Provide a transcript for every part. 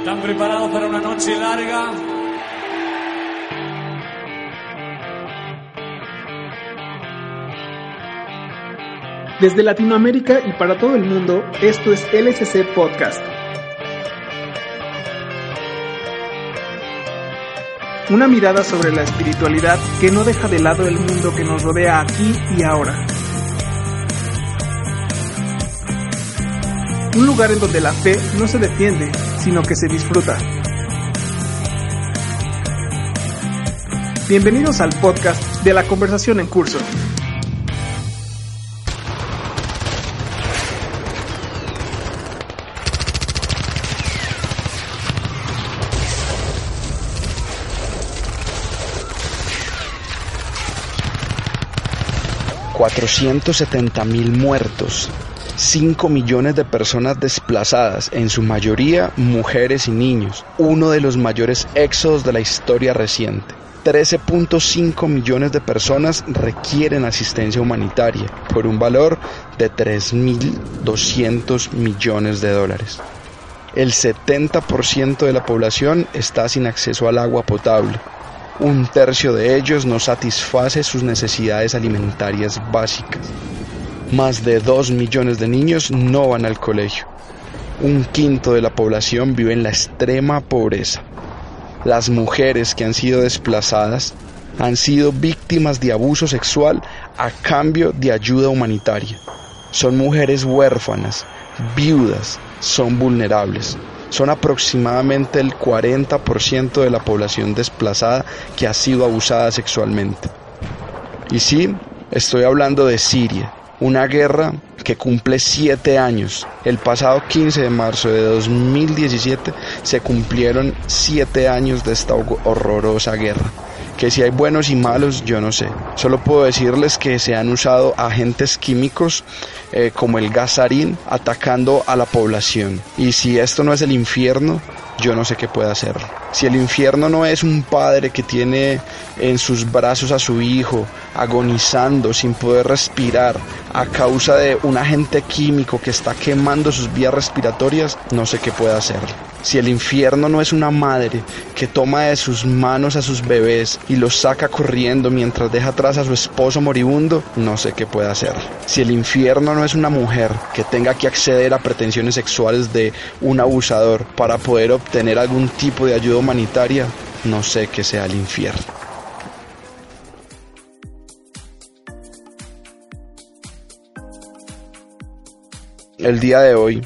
¿Están preparados para una noche larga? Desde Latinoamérica y para todo el mundo, esto es LSC Podcast. Una mirada sobre la espiritualidad que no deja de lado el mundo que nos rodea aquí y ahora. Un lugar en donde la fe no se defiende, sino que se disfruta. Bienvenidos al podcast de la conversación en curso. mil muertos, 5 millones de personas desplazadas, en su mayoría mujeres y niños, uno de los mayores éxodos de la historia reciente. 13.5 millones de personas requieren asistencia humanitaria por un valor de 3.200 millones de dólares. El 70% de la población está sin acceso al agua potable un tercio de ellos no satisface sus necesidades alimentarias básicas. Más de 2 millones de niños no van al colegio. Un quinto de la población vive en la extrema pobreza. Las mujeres que han sido desplazadas han sido víctimas de abuso sexual a cambio de ayuda humanitaria. Son mujeres huérfanas, viudas, son vulnerables son aproximadamente el 40% de la población desplazada que ha sido abusada sexualmente. Y sí, estoy hablando de Siria, una guerra que cumple siete años. El pasado 15 de marzo de 2017 se cumplieron siete años de esta horrorosa guerra que si hay buenos y malos, yo no sé. Solo puedo decirles que se han usado agentes químicos eh, como el gasarín atacando a la población. Y si esto no es el infierno, yo no sé qué puede hacer. Si el infierno no es un padre que tiene en sus brazos a su hijo agonizando sin poder respirar a causa de un agente químico que está quemando sus vías respiratorias, no sé qué puede hacer. Si el infierno no es una madre que toma de sus manos a sus bebés y los saca corriendo mientras deja atrás a su esposo moribundo, no sé qué puede hacer. Si el infierno no es una mujer que tenga que acceder a pretensiones sexuales de un abusador para poder obtener algún tipo de ayuda humanitaria, no sé qué sea el infierno. El día de hoy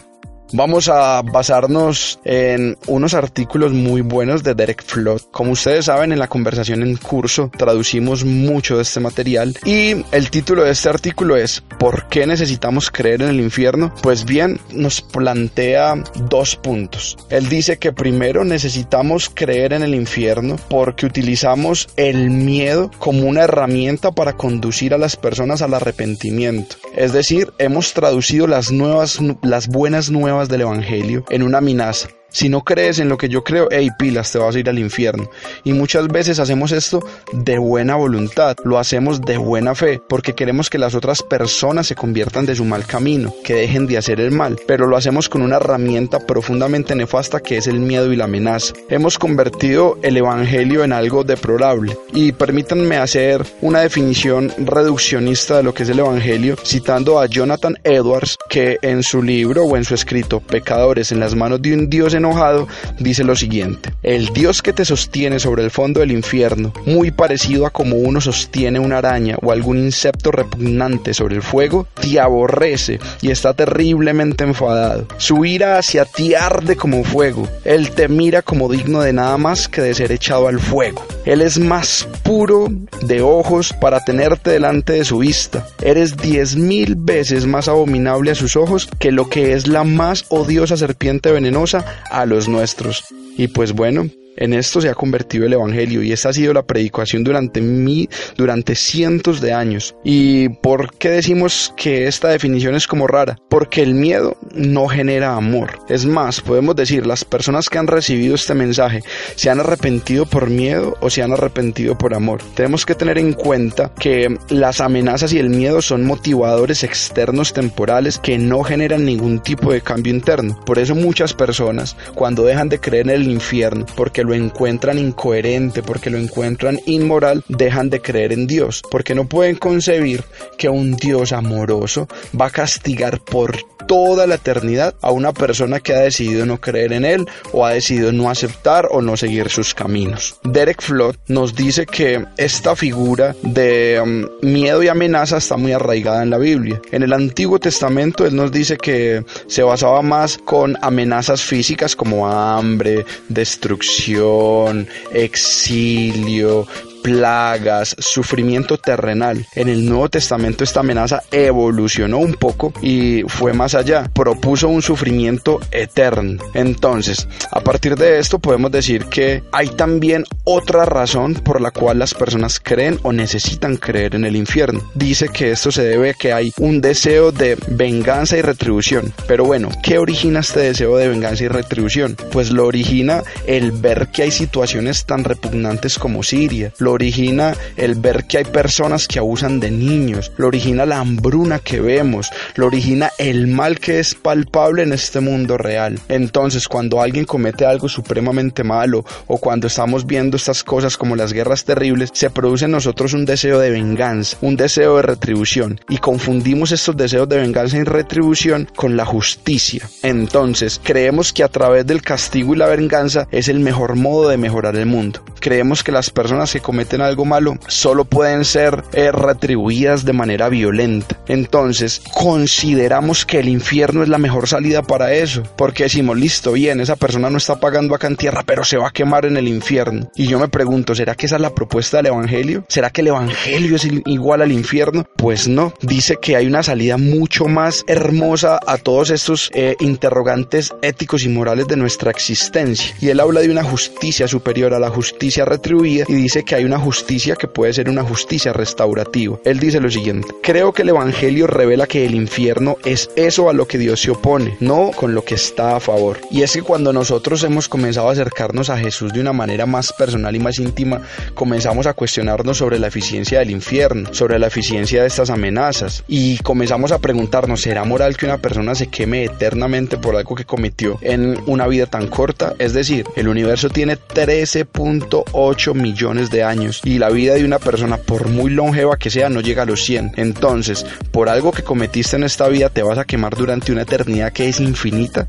Vamos a basarnos en unos artículos muy buenos de Derek Flood. Como ustedes saben, en la conversación en curso traducimos mucho de este material y el título de este artículo es ¿Por qué necesitamos creer en el infierno? Pues bien, nos plantea dos puntos. Él dice que primero necesitamos creer en el infierno porque utilizamos el miedo como una herramienta para conducir a las personas al arrepentimiento. Es decir, hemos traducido las nuevas, las buenas nuevas del Evangelio en una amenaza si no crees en lo que yo creo, hey pilas, te vas a ir al infierno. Y muchas veces hacemos esto de buena voluntad, lo hacemos de buena fe, porque queremos que las otras personas se conviertan de su mal camino, que dejen de hacer el mal, pero lo hacemos con una herramienta profundamente nefasta que es el miedo y la amenaza. Hemos convertido el Evangelio en algo deplorable. Y permítanme hacer una definición reduccionista de lo que es el Evangelio, citando a Jonathan Edwards, que en su libro o en su escrito Pecadores en las manos de un Dios en enojado, dice lo siguiente, el Dios que te sostiene sobre el fondo del infierno, muy parecido a como uno sostiene una araña o algún insecto repugnante sobre el fuego, te aborrece y está terriblemente enfadado. Su ira hacia ti arde como fuego, Él te mira como digno de nada más que de ser echado al fuego. Él es más puro de ojos para tenerte delante de su vista. Eres diez mil veces más abominable a sus ojos que lo que es la más odiosa serpiente venenosa a los nuestros. Y pues bueno, En esto se ha convertido el Evangelio y esta ha sido la predicación durante mí, durante cientos de años. ¿Y por qué decimos que esta definición es como rara? Porque el miedo no genera amor. Es más, podemos decir, las personas que han recibido este mensaje se han arrepentido por miedo o se han arrepentido por amor. Tenemos que tener en cuenta que las amenazas y el miedo son motivadores externos temporales que no generan ningún tipo de cambio interno. Por eso muchas personas, cuando dejan de creer en el infierno, porque lo encuentran incoherente, porque lo encuentran inmoral, dejan de creer en Dios, porque no pueden concebir que un Dios amoroso va a castigar por toda la eternidad a una persona que ha decidido no creer en Él o ha decidido no aceptar o no seguir sus caminos. Derek Flood nos dice que esta figura de um, miedo y amenaza está muy arraigada en la Biblia. En el Antiguo Testamento Él nos dice que se basaba más con amenazas físicas como hambre, destrucción, exilio, plagas, sufrimiento terrenal. En el Nuevo Testamento esta amenaza evolucionó un poco y fue más allá, propuso un sufrimiento eterno. Entonces, a partir de esto podemos decir que hay también otra razón por la cual las personas creen o necesitan creer en el infierno. Dice que esto se debe a que hay un deseo de venganza y retribución. Pero bueno, ¿qué origina este deseo de venganza y retribución? Pues lo origina el ver que hay situaciones tan repugnantes como Siria, origina el ver que hay personas que abusan de niños, lo origina la hambruna que vemos, lo origina el mal que es palpable en este mundo real. Entonces, cuando alguien comete algo supremamente malo o cuando estamos viendo estas cosas como las guerras terribles, se produce en nosotros un deseo de venganza, un deseo de retribución y confundimos estos deseos de venganza y retribución con la justicia. Entonces, creemos que a través del castigo y la venganza es el mejor modo de mejorar el mundo. Creemos que las personas que cometen algo malo solo pueden ser eh, retribuidas de manera violenta. Entonces, consideramos que el infierno es la mejor salida para eso, porque decimos, listo, bien, esa persona no está pagando acá en tierra, pero se va a quemar en el infierno. Y yo me pregunto, ¿será que esa es la propuesta del Evangelio? ¿Será que el Evangelio es igual al infierno? Pues no, dice que hay una salida mucho más hermosa a todos estos eh, interrogantes éticos y morales de nuestra existencia. Y él habla de una justicia superior a la justicia retribuida y dice que hay una justicia que puede ser una justicia restaurativa. Él dice lo siguiente, creo que el Evangelio revela que el infierno es eso a lo que Dios se opone, no con lo que está a favor. Y es que cuando nosotros hemos comenzado a acercarnos a Jesús de una manera más personal y más íntima, comenzamos a cuestionarnos sobre la eficiencia del infierno, sobre la eficiencia de estas amenazas y comenzamos a preguntarnos, ¿será moral que una persona se queme eternamente por algo que cometió en una vida tan corta? Es decir, el universo tiene 13.8 millones de años y la vida de una persona, por muy longeva que sea, no llega a los 100. Entonces, por algo que cometiste en esta vida, te vas a quemar durante una eternidad que es infinita.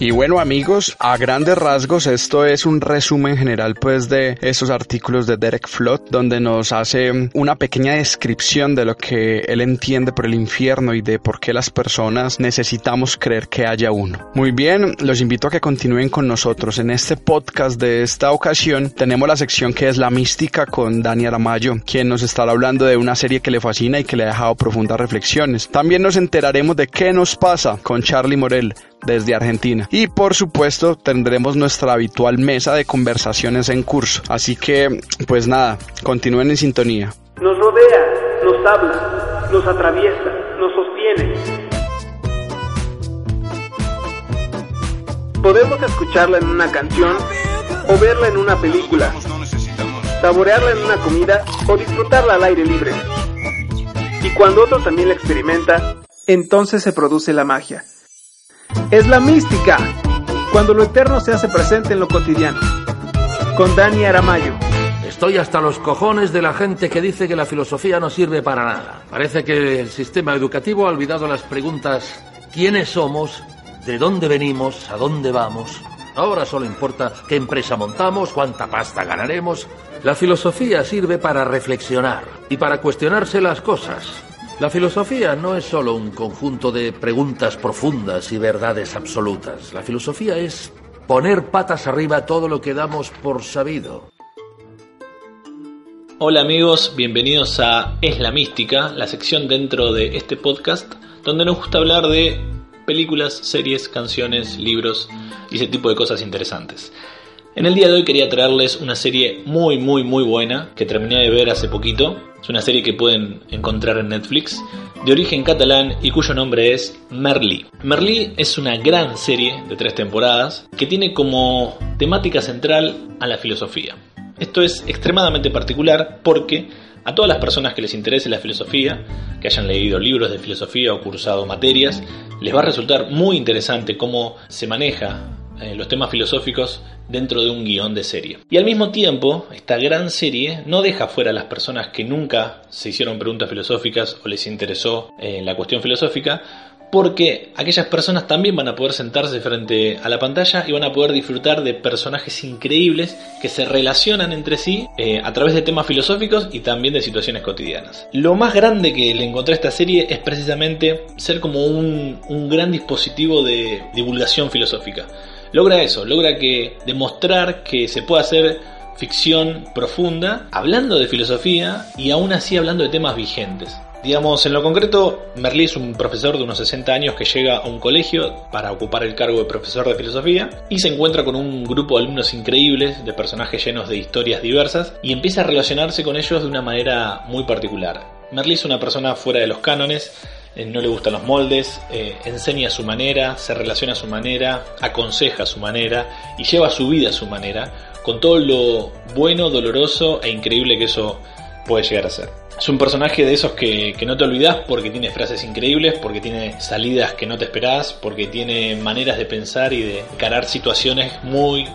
Y bueno amigos, a grandes rasgos esto es un resumen general pues de esos artículos de Derek Flood donde nos hace una pequeña descripción de lo que él entiende por el infierno y de por qué las personas necesitamos creer que haya uno. Muy bien, los invito a que continúen con nosotros. En este podcast de esta ocasión tenemos la sección que es la mística con Dani Aramayo, quien nos estará hablando de una serie que le fascina y que le ha dejado profundas reflexiones. También nos enteraremos de qué nos pasa con Charlie Morel, desde Argentina. Y por supuesto tendremos nuestra habitual mesa de conversaciones en curso. Así que, pues nada, continúen en sintonía. Nos rodea, nos habla, nos atraviesa, nos sostiene. Podemos escucharla en una canción o verla en una película, saborearla en una comida o disfrutarla al aire libre. Y cuando otro también la experimenta, entonces se produce la magia es la mística, cuando lo eterno se hace presente en lo cotidiano. Con Dani Aramayo. Estoy hasta los cojones de la gente que dice que la filosofía no sirve para nada. Parece que el sistema educativo ha olvidado las preguntas ¿quiénes somos? ¿De dónde venimos? ¿A dónde vamos? Ahora solo importa qué empresa montamos, cuánta pasta ganaremos. La filosofía sirve para reflexionar y para cuestionarse las cosas. La filosofía no es solo un conjunto de preguntas profundas y verdades absolutas. La filosofía es poner patas arriba todo lo que damos por sabido. Hola amigos, bienvenidos a Es la Mística, la sección dentro de este podcast donde nos gusta hablar de películas, series, canciones, libros y ese tipo de cosas interesantes. En el día de hoy quería traerles una serie muy muy muy buena que terminé de ver hace poquito. Es una serie que pueden encontrar en Netflix, de origen catalán y cuyo nombre es Merlí. Merlí es una gran serie de tres temporadas que tiene como temática central a la filosofía. Esto es extremadamente particular porque a todas las personas que les interese la filosofía, que hayan leído libros de filosofía o cursado materias, les va a resultar muy interesante cómo se maneja eh, los temas filosóficos dentro de un guion de serie. Y al mismo tiempo, esta gran serie no deja fuera a las personas que nunca se hicieron preguntas filosóficas o les interesó eh, la cuestión filosófica, porque aquellas personas también van a poder sentarse frente a la pantalla y van a poder disfrutar de personajes increíbles que se relacionan entre sí eh, a través de temas filosóficos y también de situaciones cotidianas. Lo más grande que le encontré a esta serie es precisamente ser como un, un gran dispositivo de divulgación filosófica. Logra eso, logra que demostrar que se puede hacer ficción profunda hablando de filosofía y aún así hablando de temas vigentes. Digamos, en lo concreto, Merlí es un profesor de unos 60 años que llega a un colegio para ocupar el cargo de profesor de filosofía y se encuentra con un grupo de alumnos increíbles, de personajes llenos de historias diversas, y empieza a relacionarse con ellos de una manera muy particular. Merlí es una persona fuera de los cánones, no le gustan los moldes, eh, enseña a su manera, se relaciona a su manera, aconseja a su manera y lleva su vida a su manera, con todo lo bueno, doloroso e increíble que eso puede llegar a ser. Es un personaje de esos que, no te olvidas porque tiene frases increíbles, porque tiene salidas que no te esperás, porque tiene maneras de pensar y de encarar situaciones muy,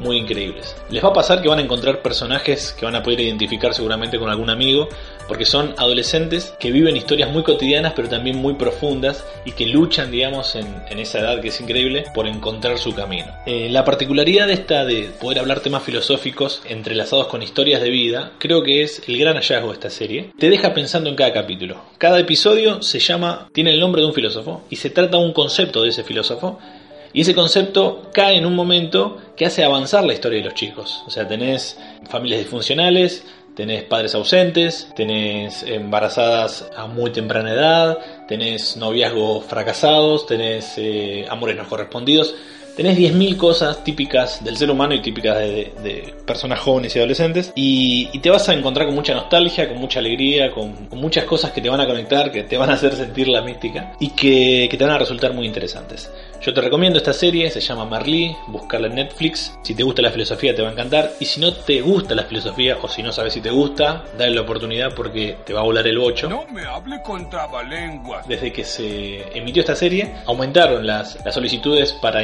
muy increíbles. Les va a pasar que van a encontrar personajes que van a poder identificar seguramente con algún amigo, porque son adolescentes que viven historias muy cotidianas pero también muy profundas y que luchan, digamos, en, esa edad que es increíble por encontrar su camino. Eh, la particularidad de esta de poder hablar temas filosóficos entrelazados con historias de vida, creo que es el gran hallazgo de esta serie. Te deja pensando en cada capítulo. Cada episodio se llama, tiene el nombre de un filósofo y se trata un concepto de ese filósofo y ese concepto cae en un momento que hace avanzar la historia de los chicos. O sea, tenés familias disfuncionales, tenés padres ausentes, tenés embarazadas a muy temprana edad, tenés noviazgos fracasados, tenés eh, amores no correspondidos. Tenés 10.000 cosas típicas del ser humano y típicas de, personas jóvenes y adolescentes. Y, te vas a encontrar con mucha nostalgia, con mucha alegría, con, muchas cosas que te van a conectar, que te van a hacer sentir la mística y que te van a resultar muy interesantes. Yo te recomiendo esta serie, se llama Marley, buscarla en Netflix. Si te gusta la filosofía te va a encantar. Y si no te gusta la filosofía o si no sabes si te gusta, dale la oportunidad porque te va a volar el bocho. No me hable con trabalenguas. Desde que se emitió esta serie, aumentaron las, solicitudes para,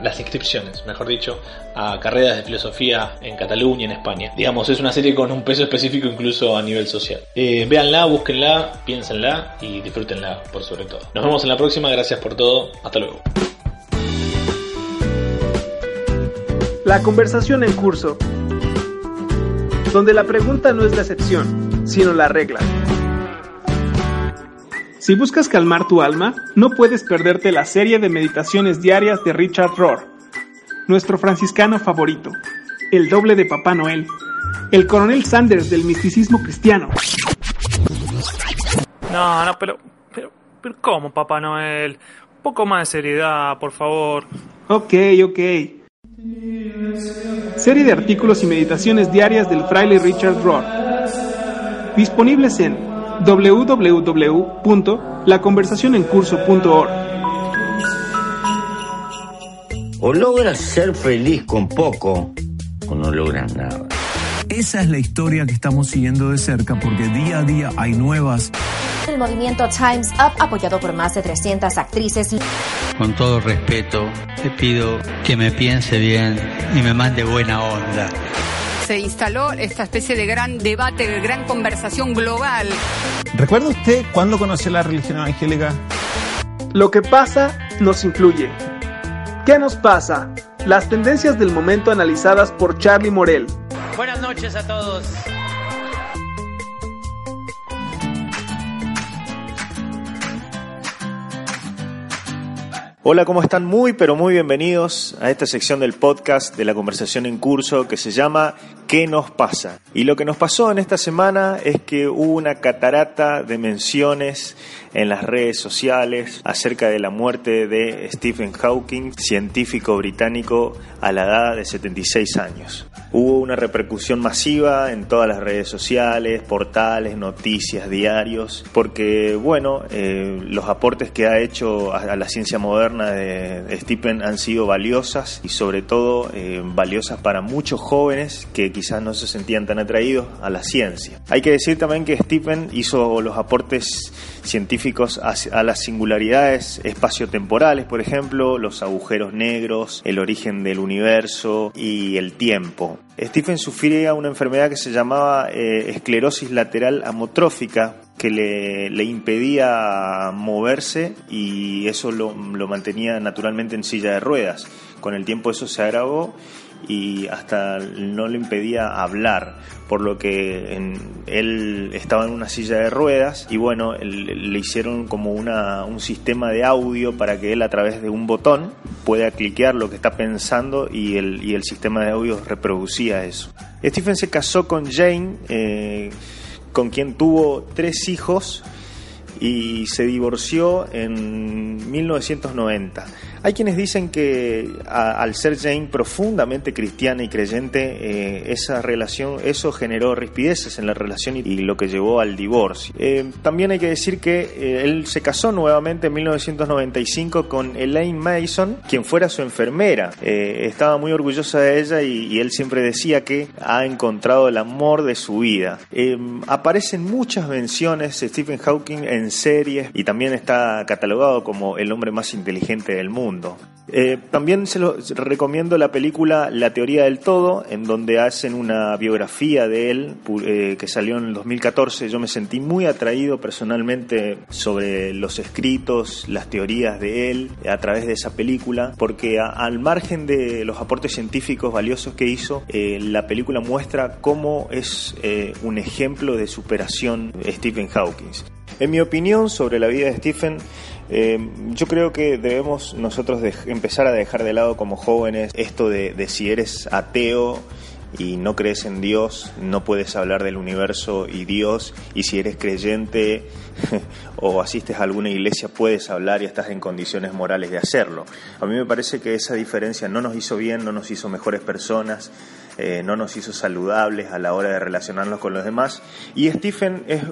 las inscripciones, mejor dicho, a carreras de filosofía en Cataluña, en España. Digamos, es una serie con un peso específico incluso a nivel social. Eh, véanla, búsquenla, piénsenla y disfrútenla por sobre todo. Nos vemos en la próxima, gracias por todo, hasta luego. La conversación en curso, donde la pregunta no es la excepción, sino la regla. Si buscas calmar tu alma, no puedes perderte la serie de meditaciones diarias de Richard Rohr, nuestro franciscano favorito, el doble de Papá Noel, el coronel Sanders del misticismo cristiano. No, no, pero, pero, pero ¿cómo, Papá Noel? Un poco más de seriedad, por favor. Ok, ok. Serie de artículos y meditaciones diarias del fraile Richard Rohr. Disponibles en www.laconversacionencurso.org. O logras ser feliz con poco o no logras nada. Esa es la historia que estamos siguiendo de cerca porque día a día hay nuevas. El movimiento Times Up, apoyado por más de 300 actrices. Con todo respeto, te pido que me piense bien y me mande buena onda. Se instaló esta especie de gran debate, de gran conversación global. ¿Recuerda usted cuándo conoció la religión evangélica? Lo que pasa nos influye. ¿Qué nos pasa? Las tendencias del momento analizadas por Charlie Morel. Buenas noches a todos. Hola, ¿cómo están? Muy, pero muy bienvenidos a esta sección del podcast de la conversación en curso que se llama ¿Qué nos pasa? Y lo que nos pasó en esta semana es que hubo una catarata de menciones en las redes sociales acerca de la muerte de Stephen Hawking, científico británico a la edad de 76 años. Hubo una repercusión masiva en todas las redes sociales, portales, noticias, diarios, porque, bueno, eh, los aportes que ha hecho a, la ciencia moderna de, Stephen han sido valiosas y sobre todo eh, valiosas para muchos jóvenes que quizás no se sentían tan atraídos a la ciencia. Hay que decir también que Stephen hizo los aportes científicos a, las singularidades espaciotemporales, por ejemplo, los agujeros negros, el origen del universo y el tiempo. Stephen sufría una enfermedad que se llamaba eh, esclerosis lateral amotrófica, que le, impedía moverse y eso lo, lo mantenía naturalmente en silla de ruedas. Con el tiempo eso se agravó y hasta no le impedía hablar, por lo que él estaba en una silla de ruedas y bueno, le hicieron como una, un sistema de audio para que él a través de un botón pueda cliquear lo que está pensando y el, y el sistema de audio reproducía eso. Stephen se casó con Jane, eh, con quien tuvo tres hijos y se divorció en 1990. Hay quienes dicen que al ser Jane profundamente cristiana y creyente, eh, esa relación, eso generó rispideces en la relación y, lo que llevó al divorcio. Eh, también hay que decir que eh, él se casó nuevamente en 1995 con Elaine Mason, quien fuera su enfermera. estaba muy orgullosa de ella y, y, él siempre decía que ha encontrado el amor de su vida. aparecen muchas menciones de Stephen Hawking en series y también está catalogado como el hombre más inteligente del mundo. Eh, también se lo recomiendo la película La teoría del todo, en donde hacen una biografía de él eh, que salió en el 2014. Yo me sentí muy atraído personalmente sobre los escritos, las teorías de él a través de esa película, porque al margen de los aportes científicos valiosos que hizo, eh, la película muestra cómo es un ejemplo de superación Stephen Hawking. En mi opinión sobre la vida de Stephen, eh, yo creo que debemos nosotros empezar a dejar de lado como jóvenes esto de, de si eres ateo y no crees en Dios, no puedes hablar del universo y Dios, y si eres creyente o asistes a alguna iglesia puedes hablar y estás en condiciones morales de hacerlo. A mí me parece que esa diferencia no nos hizo bien, no nos hizo mejores personas, eh, no nos hizo saludables a la hora de relacionarnos con los demás. Y Stephen es,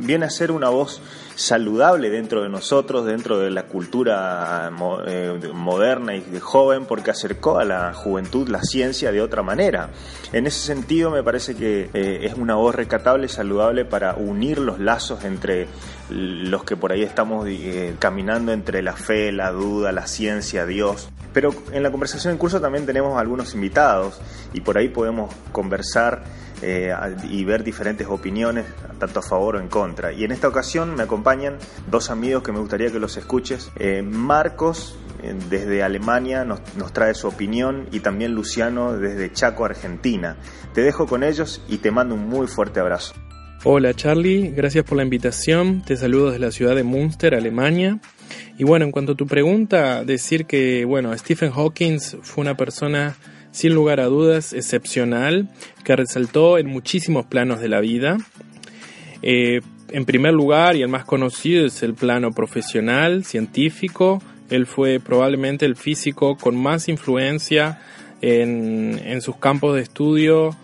viene a ser una voz saludable dentro de nosotros, dentro de la cultura eh, moderna y de joven, porque acercó a la juventud la ciencia de otra manera. En ese sentido me parece que eh, es una voz recatable, saludable para unir los lazos entre los que por ahí estamos caminando entre la fe, la duda, la ciencia, Dios. Pero en la conversación en curso también tenemos algunos invitados y por ahí podemos conversar eh, y ver diferentes opiniones, tanto a favor o en contra. Y en esta ocasión me acompañan dos amigos que me gustaría que los escuches. Eh, Marcos, eh, desde Alemania, nos, nos trae su opinión y también Luciano desde Chaco, Argentina. Te dejo con ellos y te mando un muy fuerte abrazo. Hola Charlie, gracias por la invitación. Te saludo desde la ciudad de Münster, Alemania. Y bueno, en cuanto a tu pregunta, decir que, bueno, Stephen Hawking fue una persona sin lugar a dudas excepcional que resaltó en muchísimos planos de la vida. Eh, en primer lugar, y el más conocido, es el plano profesional, científico. Él fue probablemente el físico con más influencia en, en sus campos de estudio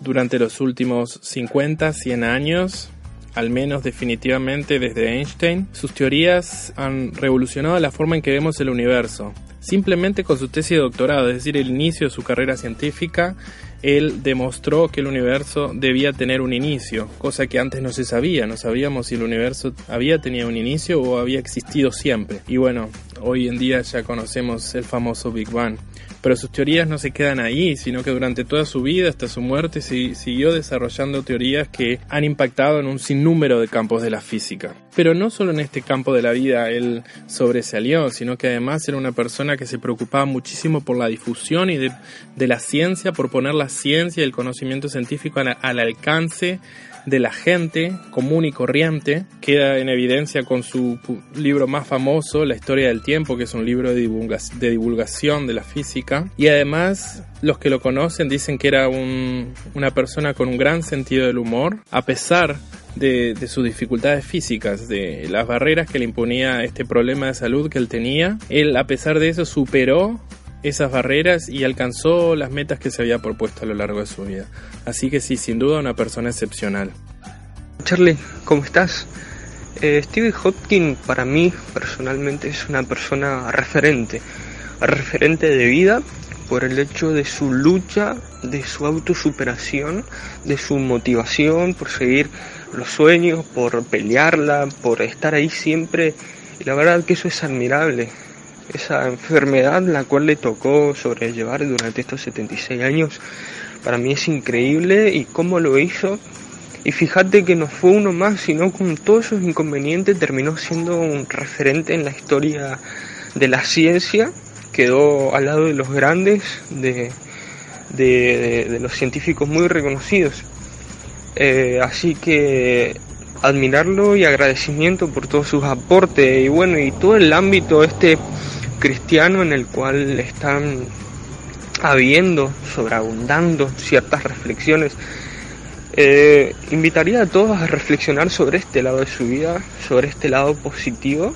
durante los últimos 50, 100 años al menos definitivamente desde Einstein, sus teorías han revolucionado la forma en que vemos el universo. Simplemente con su tesis de doctorado, es decir, el inicio de su carrera científica, él demostró que el universo debía tener un inicio, cosa que antes no se sabía, no sabíamos si el universo había tenido un inicio o había existido siempre. Y bueno, hoy en día ya conocemos el famoso Big Bang pero sus teorías no se quedan ahí, sino que durante toda su vida hasta su muerte siguió desarrollando teorías que han impactado en un sinnúmero de campos de la física. Pero no solo en este campo de la vida él sobresalió, sino que además era una persona que se preocupaba muchísimo por la difusión y de, la ciencia, por poner la ciencia y el conocimiento científico al alcance de la gente común y corriente. Queda en evidencia con su libro más famoso, La historia del tiempo, que es un libro de, divulgación de la física. Y además, los que lo conocen dicen que era una persona con un gran sentido del humor, a pesar de, sus dificultades físicas, de las barreras que le imponía este problema de salud que él tenía. Él, a pesar de eso, superó esas barreras y alcanzó las metas que se había propuesto a lo largo de su vida. Así que sí, sin duda una persona excepcional. Charlie, ¿cómo estás? Eh, Steve Hopkins para mí personalmente es una persona referente, referente de vida por el hecho de su lucha, de su autosuperación, de su motivación por seguir los sueños, por pelearla, por estar ahí siempre. Y la verdad que eso es admirable esa enfermedad la cual le tocó sobrellevar durante estos 76 años, para mí es increíble y cómo lo hizo. Y fíjate que no fue uno más, sino con todos esos inconvenientes terminó siendo un referente en la historia de la ciencia, quedó al lado de los grandes, de, de, los científicos muy reconocidos. Eh, así que admirarlo y agradecimiento por todos sus aportes y bueno y todo el ámbito este cristiano en el cual están habiendo, sobreabundando ciertas reflexiones. Eh, invitaría a todos a reflexionar sobre este lado de su vida, sobre este lado positivo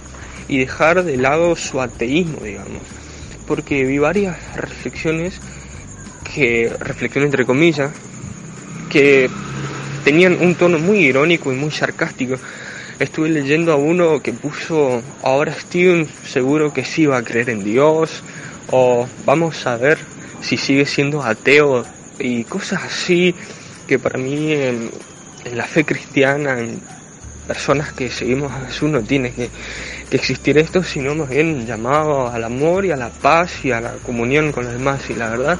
y dejar de lado su ateísmo, digamos. Porque vi varias reflexiones que, reflexiones entre comillas, que tenían un tono muy irónico y muy sarcástico estuve leyendo a uno que puso, ahora Steven seguro que sí va a creer en Dios, o vamos a ver si sigue siendo ateo, y cosas así que para mí en, la fe cristiana, en personas que seguimos a Jesús, no tiene que, existir esto, sino más bien llamado al amor y a la paz y a la comunión con los demás, y la verdad,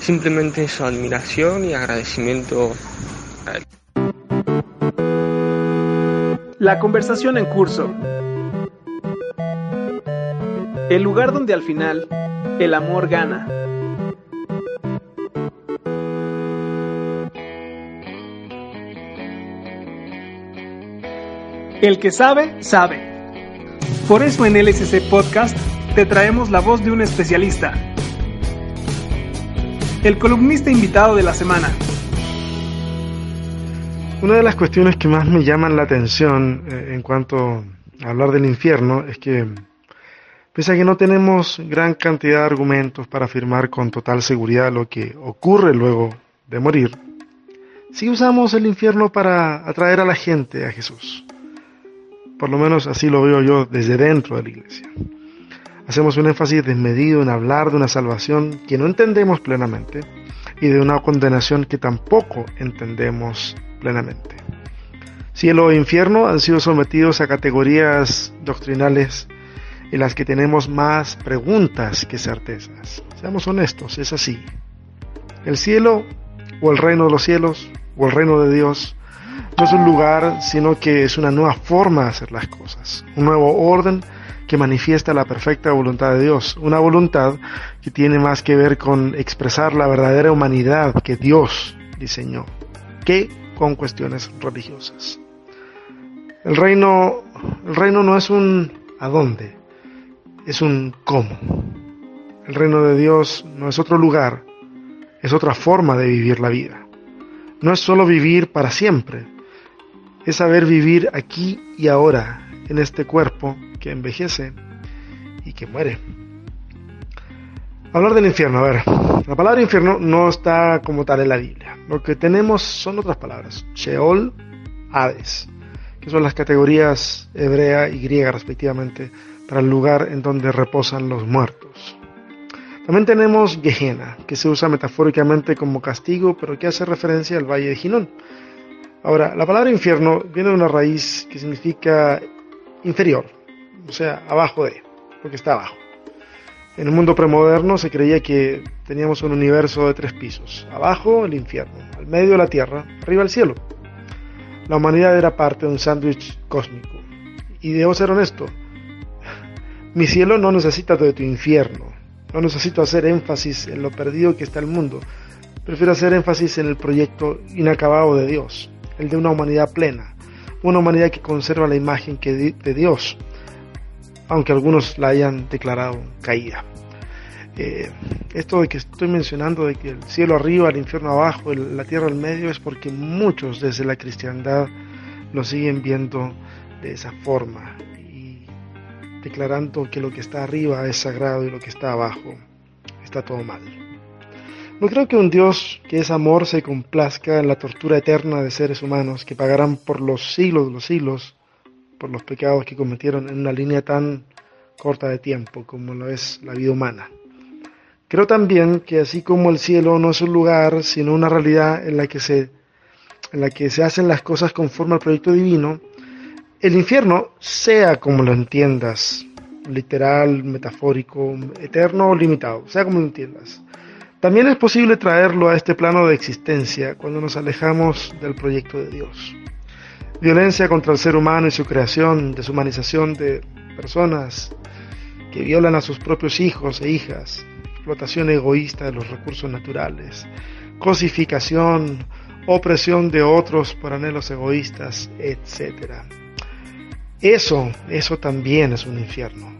simplemente eso, admiración y agradecimiento a él. La conversación en curso. El lugar donde al final el amor gana. El que sabe, sabe. Por eso en LSC Podcast te traemos la voz de un especialista. El columnista invitado de la semana. Una de las cuestiones que más me llaman la atención eh, en cuanto a hablar del infierno es que, pese a que no tenemos gran cantidad de argumentos para afirmar con total seguridad lo que ocurre luego de morir, sí usamos el infierno para atraer a la gente a Jesús. Por lo menos así lo veo yo desde dentro de la iglesia. Hacemos un énfasis desmedido en hablar de una salvación que no entendemos plenamente y de una condenación que tampoco entendemos plenamente. Cielo e infierno han sido sometidos a categorías doctrinales en las que tenemos más preguntas que certezas. Seamos honestos, es así. El cielo o el reino de los cielos o el reino de Dios no es un lugar, sino que es una nueva forma de hacer las cosas, un nuevo orden que manifiesta la perfecta voluntad de Dios, una voluntad que tiene más que ver con expresar la verdadera humanidad que Dios diseñó, que con cuestiones religiosas. El reino, el reino no es un a dónde, es un cómo. El reino de Dios no es otro lugar, es otra forma de vivir la vida. No es solo vivir para siempre, es saber vivir aquí y ahora, en este cuerpo que envejece y que muere. Hablar del infierno, a ver, la palabra infierno no está como tal en la Biblia. Lo que tenemos son otras palabras, Sheol, Hades, que son las categorías hebrea y griega respectivamente para el lugar en donde reposan los muertos. También tenemos Gehenna, que se usa metafóricamente como castigo, pero que hace referencia al valle de Ginón. Ahora, la palabra infierno viene de una raíz que significa inferior, o sea, abajo de, porque está abajo. En el mundo premoderno se creía que teníamos un universo de tres pisos. Abajo el infierno, al medio la tierra, arriba el cielo. La humanidad era parte de un sándwich cósmico. Y debo ser honesto, mi cielo no necesita de tu infierno. No necesito hacer énfasis en lo perdido que está el mundo. Prefiero hacer énfasis en el proyecto inacabado de Dios. el de una humanidad plena, una humanidad que conserva la imagen de Dios, aunque algunos la hayan declarado caída. Eh, esto de que estoy mencionando de que el cielo arriba, el infierno abajo, la tierra al medio, es porque muchos desde la cristiandad lo siguen viendo de esa forma y declarando que lo que está arriba es sagrado y lo que está abajo está todo mal. No creo que un Dios que es amor se complazca en la tortura eterna de seres humanos que pagarán por los siglos de los siglos por los pecados que cometieron en una línea tan corta de tiempo como lo es la vida humana. Creo también que así como el cielo no es un lugar, sino una realidad en la que se, en la que se hacen las cosas conforme al proyecto divino, el infierno, sea como lo entiendas, literal, metafórico, eterno o limitado, sea como lo entiendas, también es posible traerlo a este plano de existencia cuando nos alejamos del proyecto de Dios. Violencia contra el ser humano y su creación, deshumanización de personas que violan a sus propios hijos e hijas, explotación egoísta de los recursos naturales, cosificación, opresión de otros por anhelos egoístas, etc. Eso, eso también es un infierno.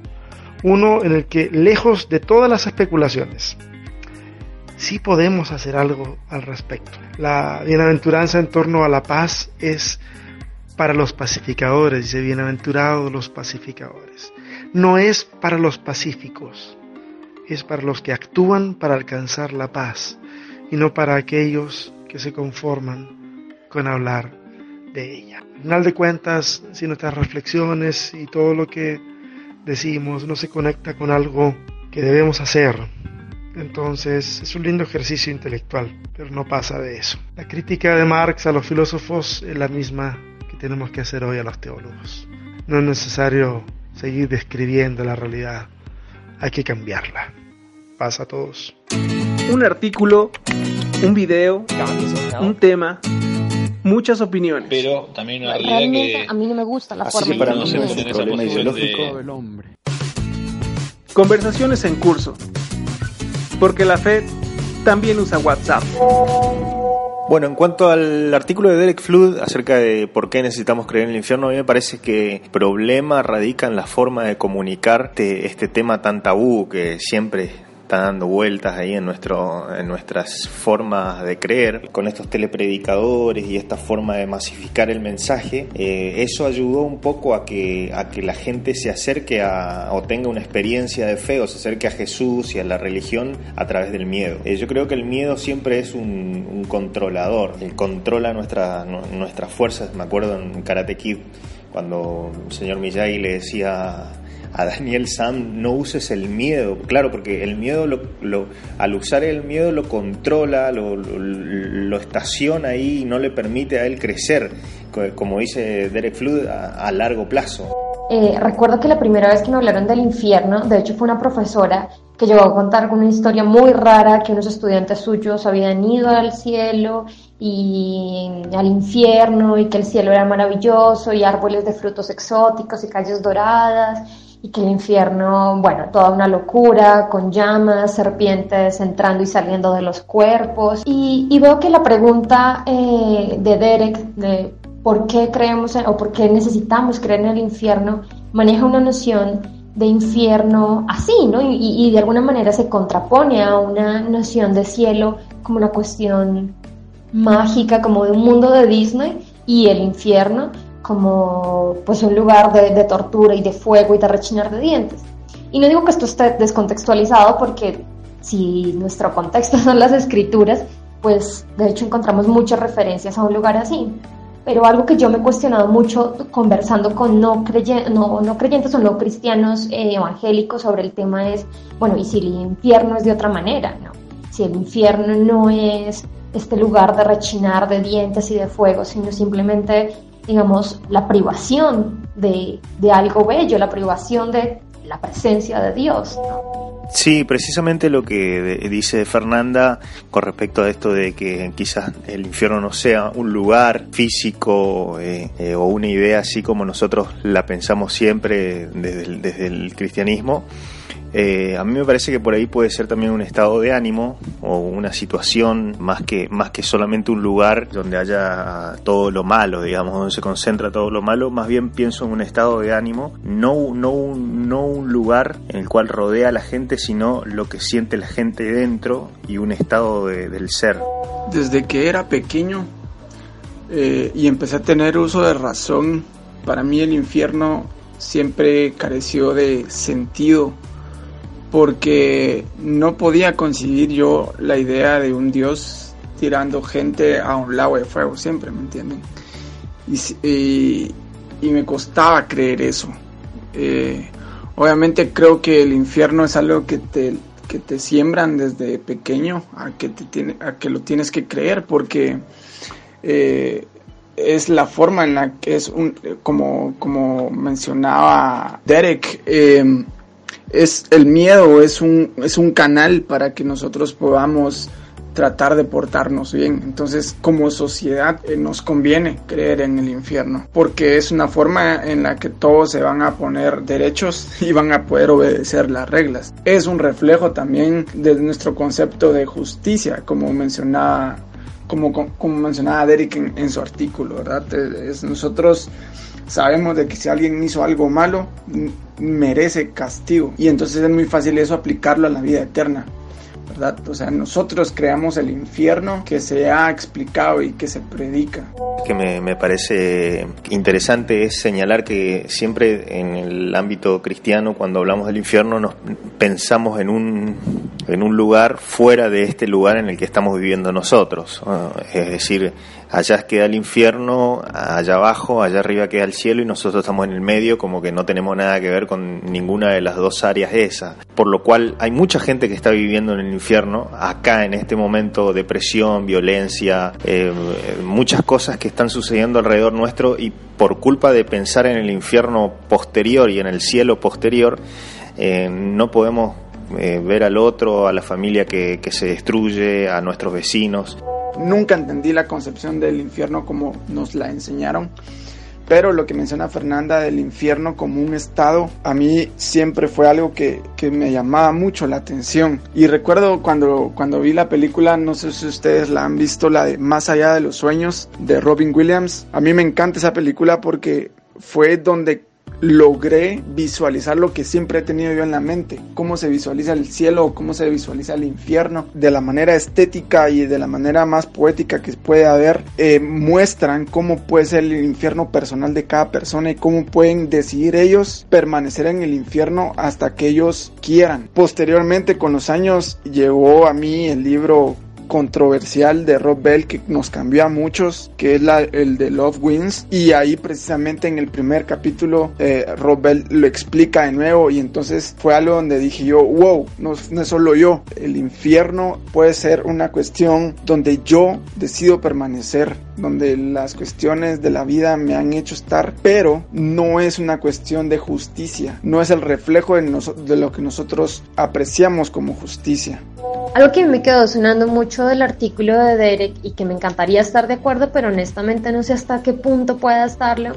Uno en el que, lejos de todas las especulaciones, sí podemos hacer algo al respecto. La bienaventuranza en torno a la paz es para los pacificadores, dice bienaventurados los pacificadores. No es para los pacíficos, es para los que actúan para alcanzar la paz y no para aquellos que se conforman con hablar de ella. Al final de cuentas, si nuestras reflexiones y todo lo que decimos no se conecta con algo que debemos hacer, entonces es un lindo ejercicio intelectual, pero no pasa de eso. La crítica de Marx a los filósofos es la misma tenemos que hacer hoy a los teólogos. No es necesario seguir describiendo la realidad, hay que cambiarla. Pasa a todos. Un artículo, un video, un tema, muchas opiniones. Pero también una realidad que... A mí no me gusta la Así forma que para en es se un problema ideológico del hombre. Conversaciones en curso. Porque la fe también usa WhatsApp. Bueno, en cuanto al artículo de Derek Flood acerca de por qué necesitamos creer en el infierno, a mí me parece que el problema radica en la forma de comunicar este tema tan tabú que siempre está dando vueltas ahí en, en nuestras formas de creer, con estos telepredicadores y esta forma de masificar el mensaje, eh, eso ayudó un poco a que, a que la gente se acerque a, o tenga una experiencia de fe o se acerque a Jesús y a la religión a través del miedo. Eh, yo creo que el miedo siempre es un, controlador, eh, controla nuestra, nuestras fuerzas. Me acuerdo en Karate Kid cuando el señor Miyagi le decía a Daniel Sam, no uses el miedo. Claro, porque el miedo, lo, lo, al usar el miedo, lo controla, lo, lo, estaciona ahí y no le permite a él crecer, como dice Derek Flood, a, a largo plazo. Eh, recuerdo que la primera vez que me hablaron del infierno, de hecho fue una profesora que llegó a contar una historia muy rara que unos estudiantes suyos habían ido al cielo y al infierno y que el cielo era maravilloso y árboles de frutos exóticos y calles doradas y que el infierno, bueno, toda una locura, con llamas, serpientes entrando y saliendo de los cuerpos. Y, y veo que la pregunta eh, de Derek, de por qué creemos en, o por qué necesitamos creer en el infierno, maneja una noción de infierno así, ¿no? Y, y de alguna manera se contrapone a una noción de cielo como una cuestión mágica, como de un mundo de Disney, y el infierno como pues un lugar de, de, tortura y de fuego y de rechinar de dientes. Y no digo que esto esté descontextualizado porque si nuestro contexto son las escrituras, pues de hecho encontramos muchas referencias a un lugar así. Pero algo que yo me he cuestionado mucho conversando con no, creyentes, no, no creyentes o no cristianos eh, evangélicos sobre el tema es, bueno, ¿y si el infierno es de otra manera? ¿no? Si el infierno no es este lugar de rechinar de dientes y de fuego, sino simplemente digamos, la privación de, de, algo bello, la privación de la presencia de Dios. Sí, precisamente lo que dice Fernanda con respecto a esto de que quizás el infierno no sea un lugar físico eh, eh, o una idea así como nosotros la pensamos siempre desde desde el cristianismo. Eh, a mí me parece que por ahí puede ser también un estado de ánimo o una situación más que, más que solamente un lugar donde haya todo lo malo, digamos, donde se concentra todo lo malo, más bien pienso en un estado de ánimo, no, no, no un lugar en el cual rodea a la gente, sino lo que siente la gente dentro y un estado del ser. Desde que era pequeño eh, y empecé a tener uso de razón, para mí el infierno siempre careció de sentido porque no podía concebir yo la idea de un Dios tirando gente a un lago de fuego siempre, ¿me entienden? Y, me costaba creer eso. Eh, obviamente creo que el infierno es algo que te, que te siembran desde pequeño a que, te tiene, a que lo tienes que creer porque eh, es la forma en la que es un, como, como mencionaba Derek, eh, es el miedo es un, es un canal para que nosotros podamos tratar de portarnos bien. Entonces, como sociedad, eh, nos conviene creer en el infierno, porque es una forma en la que todos se van a poner derechos y van a poder obedecer las reglas. Es un reflejo también de nuestro concepto de justicia, como mencionaba, como, como mencionaba Derek en, su artículo, ¿verdad? Es, nosotros sabemos de que si alguien hizo algo malo, merece castigo. Y entonces es muy fácil eso aplicarlo a la vida eterna. ¿Verdad? O sea, nosotros creamos el infierno que se ha explicado y que se predica. Que me, me, parece interesante es señalar que siempre en el ámbito cristiano, cuando hablamos del infierno, nos pensamos en un, en un lugar fuera de este lugar en el que estamos viviendo nosotros. Es decir, allá queda el infierno, allá abajo, allá arriba queda el cielo y nosotros estamos en el medio como que no tenemos nada que ver con ninguna de las dos áreas esas. Por lo cual hay mucha gente que está viviendo en el infierno, acá en este momento, depresión, violencia, eh, muchas cosas que están sucediendo alrededor nuestro y por culpa de pensar en el infierno posterior y en el cielo posterior, eh, no podemos eh, ver al otro, a la familia que se destruye, a nuestros vecinos. Nunca entendí la concepción del infierno como nos la enseñaron. Pero lo que menciona Fernanda del infierno como un estado, a mí siempre fue algo que, que, me llamaba mucho la atención. Y recuerdo cuando, cuando vi la película, no sé si ustedes la han visto, la de Más allá de los sueños de Robin Williams. A mí me encanta esa película porque fue donde logré visualizar lo que siempre he tenido yo en la mente, cómo se visualiza el cielo cómo se visualiza el infierno, de la manera estética y de la manera más poética que puede haber, eh, muestran cómo puede ser el infierno personal de cada persona y cómo pueden decidir ellos permanecer en el infierno hasta que ellos quieran. Posteriormente, con los años, llegó a mí el libro controversial de Rob Bell que nos cambió a muchos, que es el de Love Wins. Y ahí precisamente en el primer capítulo eh, Rob Bell lo explica de nuevo y entonces fue algo donde dije yo, wow, no, no es solo yo, el infierno puede ser una cuestión donde yo decido permanecer, donde las cuestiones de la vida me han hecho estar, pero no es una cuestión de justicia, no es el reflejo de, de lo que nosotros apreciamos como justicia. Algo que me quedó sonando mucho del artículo de Derek y que me encantaría estar de acuerdo, pero honestamente no sé hasta qué punto pueda estarlo,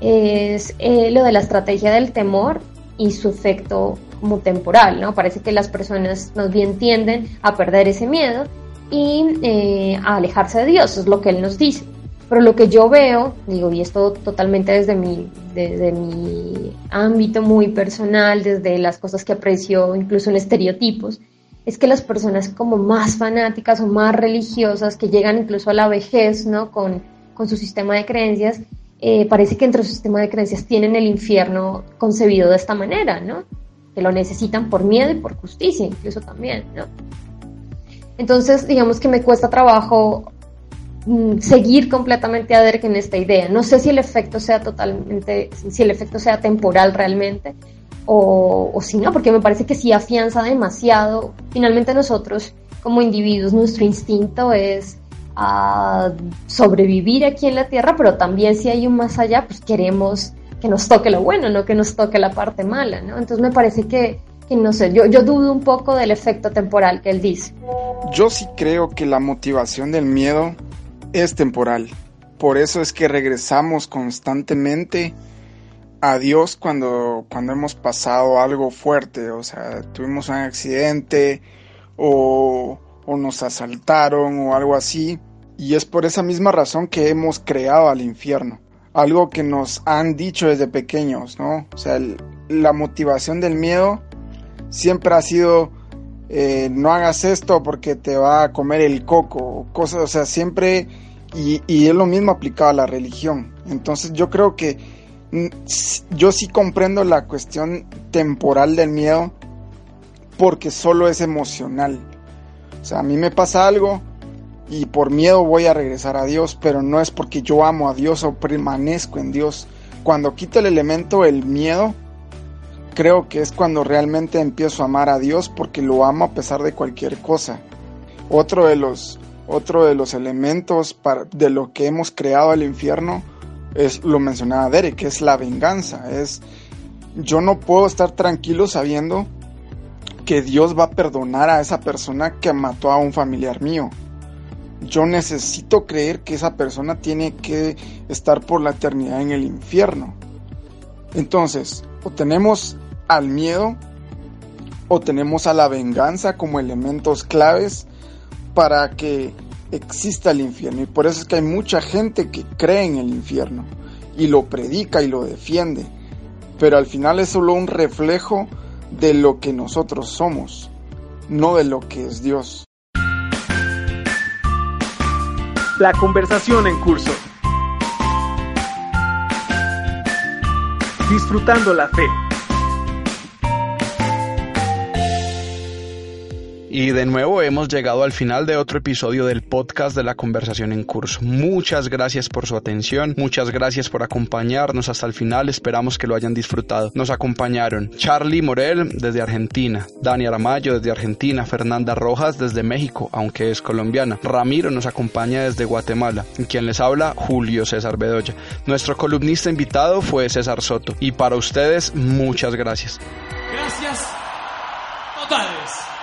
es eh, lo de la estrategia del temor y su efecto como temporal, ¿no? Parece que las personas más bien tienden a perder ese miedo y eh, a alejarse de Dios, es lo que él nos dice. Pero lo que yo veo, digo, y esto totalmente desde mi, desde mi ámbito muy personal, desde las cosas que aprecio incluso en estereotipos, es que las personas como más fanáticas o más religiosas, que llegan incluso a la vejez, ¿no? Con, con su sistema de creencias, eh, parece que entre su sistema de creencias tienen el infierno concebido de esta manera, ¿no? Que lo necesitan por miedo y por justicia, incluso también, ¿no? Entonces, digamos que me cuesta trabajo mm, seguir completamente a Derek en esta idea. No sé si el efecto sea totalmente, si el efecto sea temporal realmente, o, si no, porque me parece que sí afianza demasiado. Finalmente nosotros como individuos, nuestro instinto es a sobrevivir aquí en la Tierra, pero también si hay un más allá, pues queremos que nos toque lo bueno, no que nos toque la parte mala, ¿no? Entonces me parece que, que no sé, yo, yo dudo un poco del efecto temporal que él dice. Yo sí creo que la motivación del miedo es temporal. Por eso es que regresamos constantemente a Dios cuando, cuando hemos pasado algo fuerte, o sea, tuvimos un accidente o, o nos asaltaron o algo así. Y es por esa misma razón que hemos creado al infierno. Algo que nos han dicho desde pequeños, ¿no? O sea, la motivación del miedo siempre ha sido eh, no hagas esto porque te va a comer el coco, cosas, o sea, siempre, y, y es lo mismo aplicado a la religión. Entonces yo creo que yo sí comprendo la cuestión temporal del miedo porque solo es emocional. O sea, a mí me pasa algo y por miedo voy a regresar a Dios, pero no es porque yo amo a Dios o permanezco en Dios. Cuando quito el elemento el miedo, creo que es cuando realmente empiezo a amar a Dios porque lo amo a pesar de cualquier cosa. Otro de los, otro de los elementos de lo que hemos creado el infierno es lo mencionaba Derek, es la venganza. Es yo no puedo estar tranquilo sabiendo que Dios va a perdonar a esa persona que mató a un familiar mío. Yo necesito creer que esa persona tiene que estar por la eternidad en el infierno. Entonces, o tenemos al miedo o tenemos a la venganza como elementos claves para que exista el infierno. Y por eso es que hay mucha gente que cree en el infierno y lo predica y lo defiende. Pero al final es solo un reflejo de lo que nosotros somos, no de lo que es Dios. La conversación en curso. Disfrutando la fe. Y de nuevo hemos llegado al final de otro episodio del podcast de la conversación en curso. Muchas gracias por su atención, muchas gracias por acompañarnos hasta el final, esperamos que lo hayan disfrutado. Nos acompañaron Charlie Morel desde Argentina, Dani Aramayo desde Argentina, Fernanda Rojas desde México, aunque es colombiana, Ramiro nos acompaña desde Guatemala, quien les habla Julio César Bedoya. Nuestro columnista invitado fue César Soto y para ustedes muchas gracias. Gracias totales.